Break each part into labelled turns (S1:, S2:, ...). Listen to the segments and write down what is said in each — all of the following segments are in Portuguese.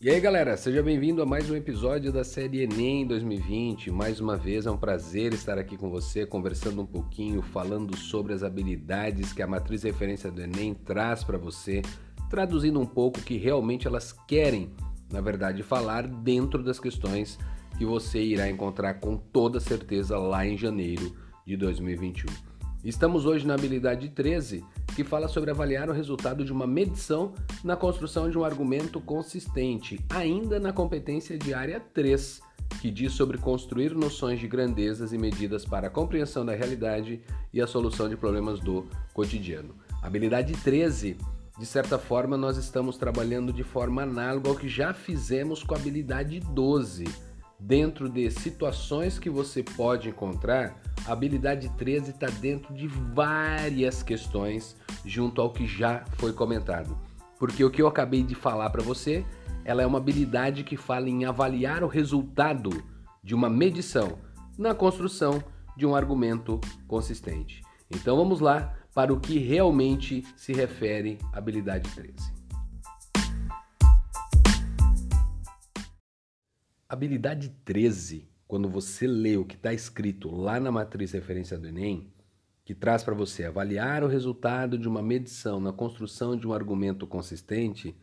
S1: E aí galera, seja bem-vindo a mais um episódio da série Enem 2020. Mais uma vez é um prazer estar aqui com você, conversando um pouquinho, falando sobre as habilidades que a matriz referência do Enem traz para você, traduzindo um pouco o que realmente elas querem, na verdade, falar dentro das questões que você irá encontrar com toda certeza lá em janeiro de 2021. Estamos hoje na habilidade 13, que fala sobre avaliar o resultado de uma medição na construção de um argumento consistente, ainda na competência de área 3, que diz sobre construir noções de grandezas e medidas para a compreensão da realidade e a solução de problemas do cotidiano. Habilidade 13, de certa forma, nós estamos trabalhando de forma análoga ao que já fizemos com a habilidade 12 dentro de situações que você pode encontrar, a habilidade 13 está dentro de várias questões junto ao que já foi comentado. Porque o que eu acabei de falar para você, ela é uma habilidade que fala em avaliar o resultado de uma medição na construção de um argumento consistente. Então vamos lá para o que realmente se refere à habilidade 13. Habilidade 13, quando você lê o que está escrito lá na matriz referência do Enem, que traz para você avaliar o resultado de uma medição na construção de um argumento consistente,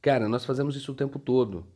S1: cara, nós fazemos isso o tempo todo.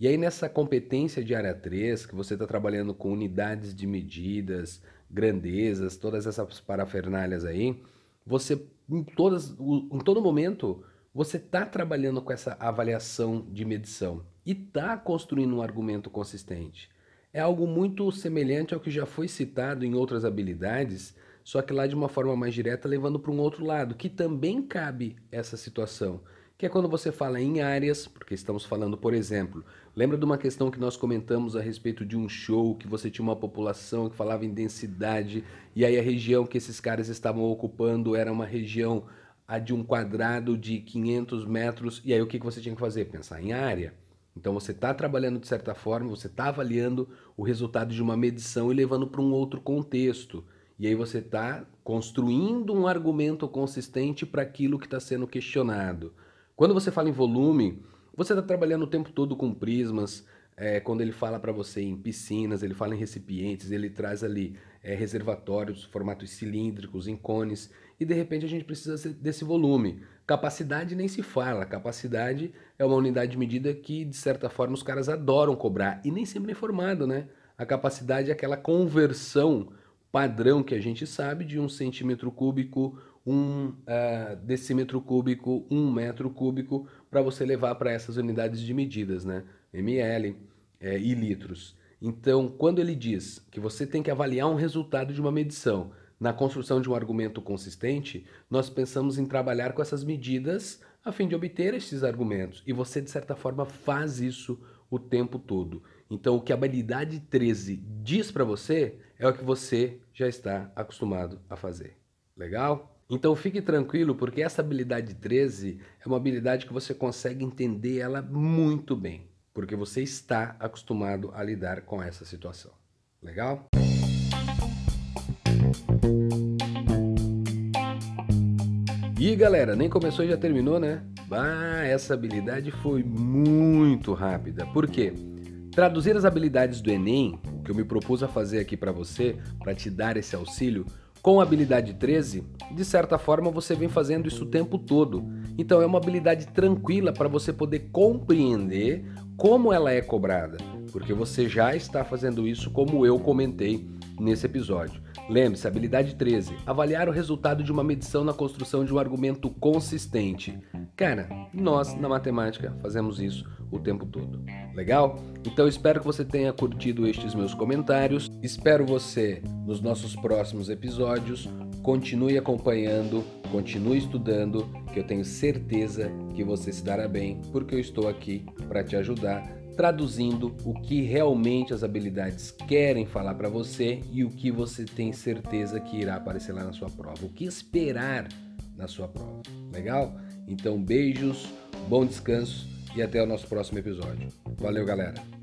S1: E aí nessa competência de área 3, que você está trabalhando com unidades de medidas, grandezas, todas essas parafernálias aí, você em, todas, em todo momento você está trabalhando com essa avaliação de medição e está construindo um argumento consistente. É algo muito semelhante ao que já foi citado em outras habilidades, só que lá de uma forma mais direta, levando para um outro lado, que também cabe essa situação, que é quando você fala em áreas, porque estamos falando, por exemplo, lembra de uma questão que nós comentamos a respeito de um show que você tinha uma população que falava em densidade e aí a região que esses caras estavam ocupando era uma região a de um quadrado de 500 metros, e aí o que você tinha que fazer? Pensar em área. Então você está trabalhando de certa forma, você está avaliando o resultado de uma medição e levando para um outro contexto. E aí você está construindo um argumento consistente para aquilo que está sendo questionado. Quando você fala em volume, você está trabalhando o tempo todo com prismas. É, quando ele fala para você em piscinas, ele fala em recipientes, ele traz ali é, reservatórios, formatos cilíndricos, em cones e de repente a gente precisa desse volume. Capacidade nem se fala, capacidade é uma unidade de medida que, de certa forma, os caras adoram cobrar e nem sempre é né? A capacidade é aquela conversão padrão que a gente sabe de um centímetro cúbico, um uh, decímetro cúbico, um metro cúbico, para você levar para essas unidades de medidas, né? ml é, e litros. Então, quando ele diz que você tem que avaliar um resultado de uma medição na construção de um argumento consistente, nós pensamos em trabalhar com essas medidas a fim de obter esses argumentos. E você, de certa forma, faz isso o tempo todo. Então, o que a habilidade 13 diz para você é o que você já está acostumado a fazer. Legal? Então fique tranquilo, porque essa habilidade 13 é uma habilidade que você consegue entender ela muito bem, porque você está acostumado a lidar com essa situação. Legal? E galera, nem começou e já terminou, né? Ah, essa habilidade foi muito rápida. Por quê? Traduzir as habilidades do Enem, que eu me propus a fazer aqui para você, para te dar esse auxílio, com a habilidade 13, de certa forma você vem fazendo isso o tempo todo. Então é uma habilidade tranquila para você poder compreender como ela é cobrada, porque você já está fazendo isso como eu comentei nesse episódio. Lembre-se, habilidade 13, avaliar o resultado de uma medição na construção de um argumento consistente. Cara, nós na matemática fazemos isso o tempo todo. Legal? Então espero que você tenha curtido estes meus comentários. Espero você nos nossos próximos episódios. Continue acompanhando, continue estudando, que eu tenho certeza que você se dará bem, porque eu estou aqui para te ajudar traduzindo o que realmente as habilidades querem falar para você e o que você tem certeza que irá aparecer lá na sua prova, o que esperar na sua prova. Legal? Então, beijos, bom descanso e até o nosso próximo episódio. Valeu, galera!